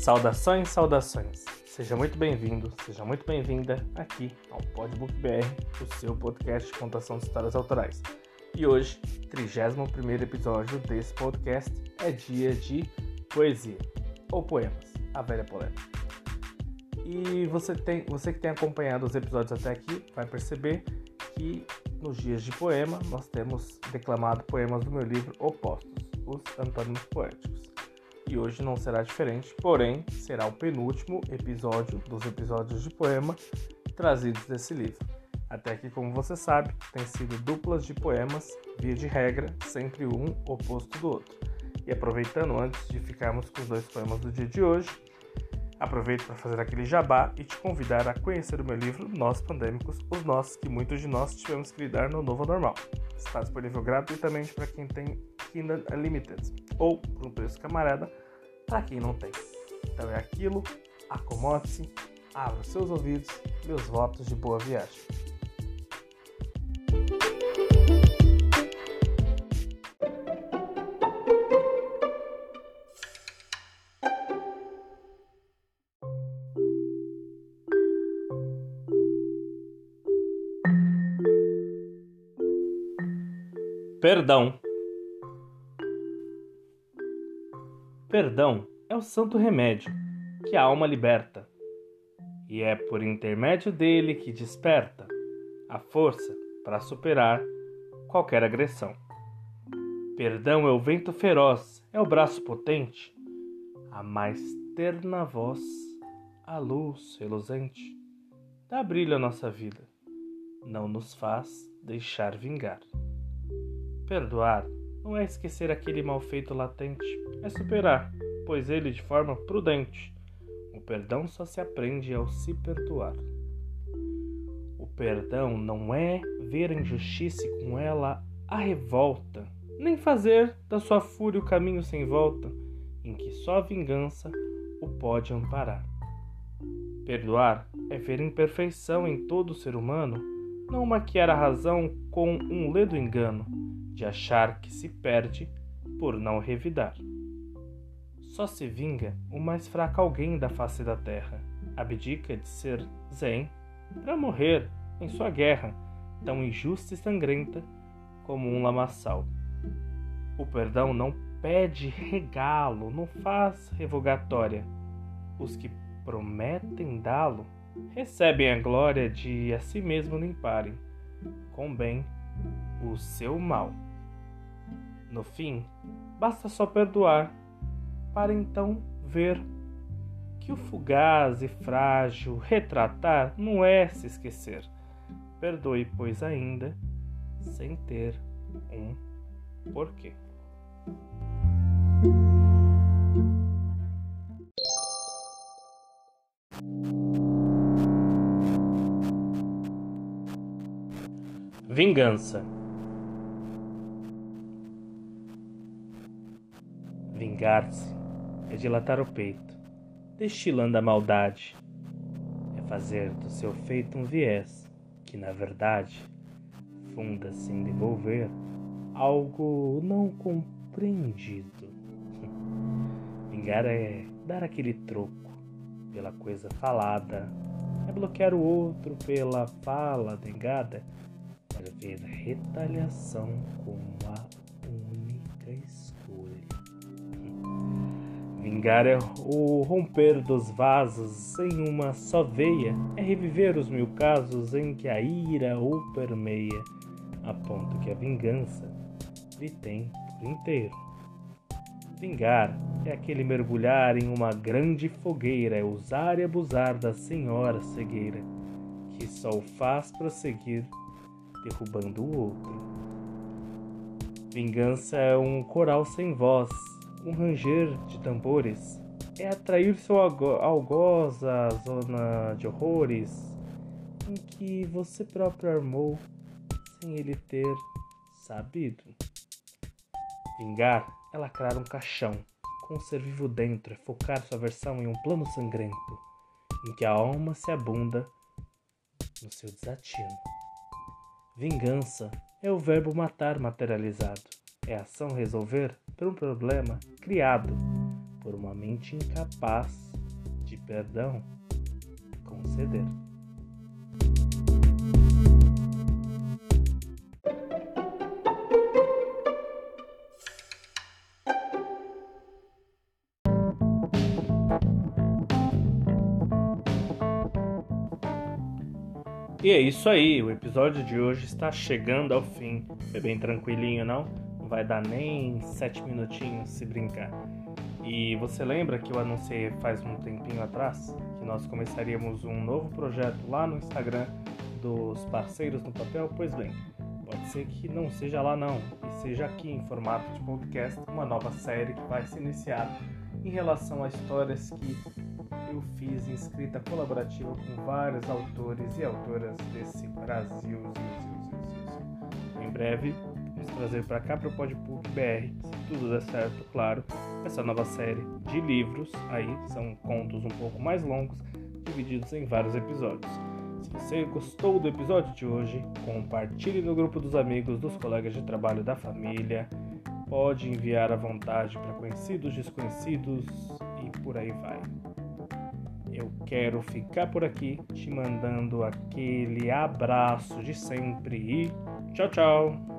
Saudações, saudações. Seja muito bem-vindo, seja muito bem-vinda aqui ao Podbook BR, o seu podcast de contação de histórias autorais. E hoje, 31 episódio desse podcast é dia de poesia ou poemas, a velha polêmica. E você, tem, você que tem acompanhado os episódios até aqui vai perceber que nos dias de poema nós temos declamado poemas do meu livro Opostos, os Antônimos Poéticos e hoje não será diferente, porém será o penúltimo episódio dos episódios de poema trazidos desse livro. Até que, como você sabe, tem sido duplas de poemas, via de regra, sempre um oposto do outro. E aproveitando antes de ficarmos com os dois poemas do dia de hoje, aproveito para fazer aquele jabá e te convidar a conhecer o meu livro Nós Pandêmicos, os nossos que muitos de nós tivemos que lidar no novo normal. Está disponível gratuitamente para quem tem Kindle Unlimited ou por um preço camarada para quem não tem. Então é aquilo, acomode-se, abra seus ouvidos, meus votos de boa viagem. Perdão. Perdão é o santo remédio que a alma liberta, e é por intermédio dele que desperta a força para superar qualquer agressão. Perdão é o vento feroz, é o braço potente, a mais terna voz, a luz reluzente, dá brilho à nossa vida, não nos faz deixar vingar. Perdoar não é esquecer aquele mal feito latente, é superar, pois ele de forma prudente. O perdão só se aprende ao se perdoar. O perdão não é ver a injustiça e com ela a revolta, nem fazer da sua fúria o caminho sem volta, em que só a vingança o pode amparar. Perdoar é ver imperfeição em todo ser humano, não maquiar a razão com um ledo engano de achar que se perde por não revidar. Só se vinga o mais fraco alguém da face da terra, abdica de ser zen para morrer em sua guerra, tão injusta e sangrenta como um lamaçal. O perdão não pede regalo, não faz revogatória. Os que prometem dá-lo recebem a glória de a si mesmo limparem, com bem, o seu mal. No fim, basta só perdoar, para então ver que o fugaz e frágil retratar não é se esquecer. Perdoe, pois, ainda sem ter um porquê. Vingança Vingar-se é dilatar o peito, destilando a maldade. É fazer do seu feito um viés que, na verdade, funda-se em devolver algo não compreendido. Vingar é dar aquele troco pela coisa falada, é bloquear o outro pela fala negada, para ver retaliação como Vingar é o romper dos vasos em uma só veia, é reviver os mil casos em que a ira o permeia, a ponto que a vingança lhe tem por inteiro. Vingar é aquele mergulhar em uma grande fogueira, é usar e abusar da senhora cegueira, que só o faz prosseguir, derrubando o outro. Vingança é um coral sem voz, um ranger de tambores é atrair seu algoz à zona de horrores em que você próprio armou sem ele ter sabido. Vingar é lacrar um caixão com um ser vivo dentro, é focar sua versão em um plano sangrento em que a alma se abunda no seu desatino. Vingança é o verbo matar materializado, é ação resolver por um problema criado por uma mente incapaz de perdão conceder. E é isso aí, o episódio de hoje está chegando ao fim. Foi bem tranquilinho, não? Vai dar nem sete minutinhos se brincar. E você lembra que eu anunciei faz um tempinho atrás que nós começaríamos um novo projeto lá no Instagram dos parceiros no papel? Pois bem, pode ser que não seja lá não, e seja aqui em formato de podcast uma nova série que vai se iniciar em relação a histórias que eu fiz em escrita colaborativa com vários autores e autoras desse Brasil. Em breve, trazer para cá para o Podpub BR, se tudo der certo, claro, essa nova série de livros. Aí são contos um pouco mais longos, divididos em vários episódios. Se você gostou do episódio de hoje, compartilhe no grupo dos amigos, dos colegas de trabalho, da família. Pode enviar à vontade para conhecidos, desconhecidos e por aí vai. Eu quero ficar por aqui te mandando aquele abraço de sempre e tchau, tchau!